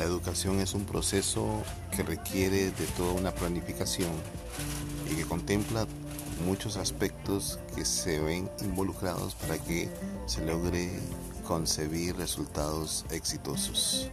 La educación es un proceso que requiere de toda una planificación y que contempla muchos aspectos que se ven involucrados para que se logre concebir resultados exitosos.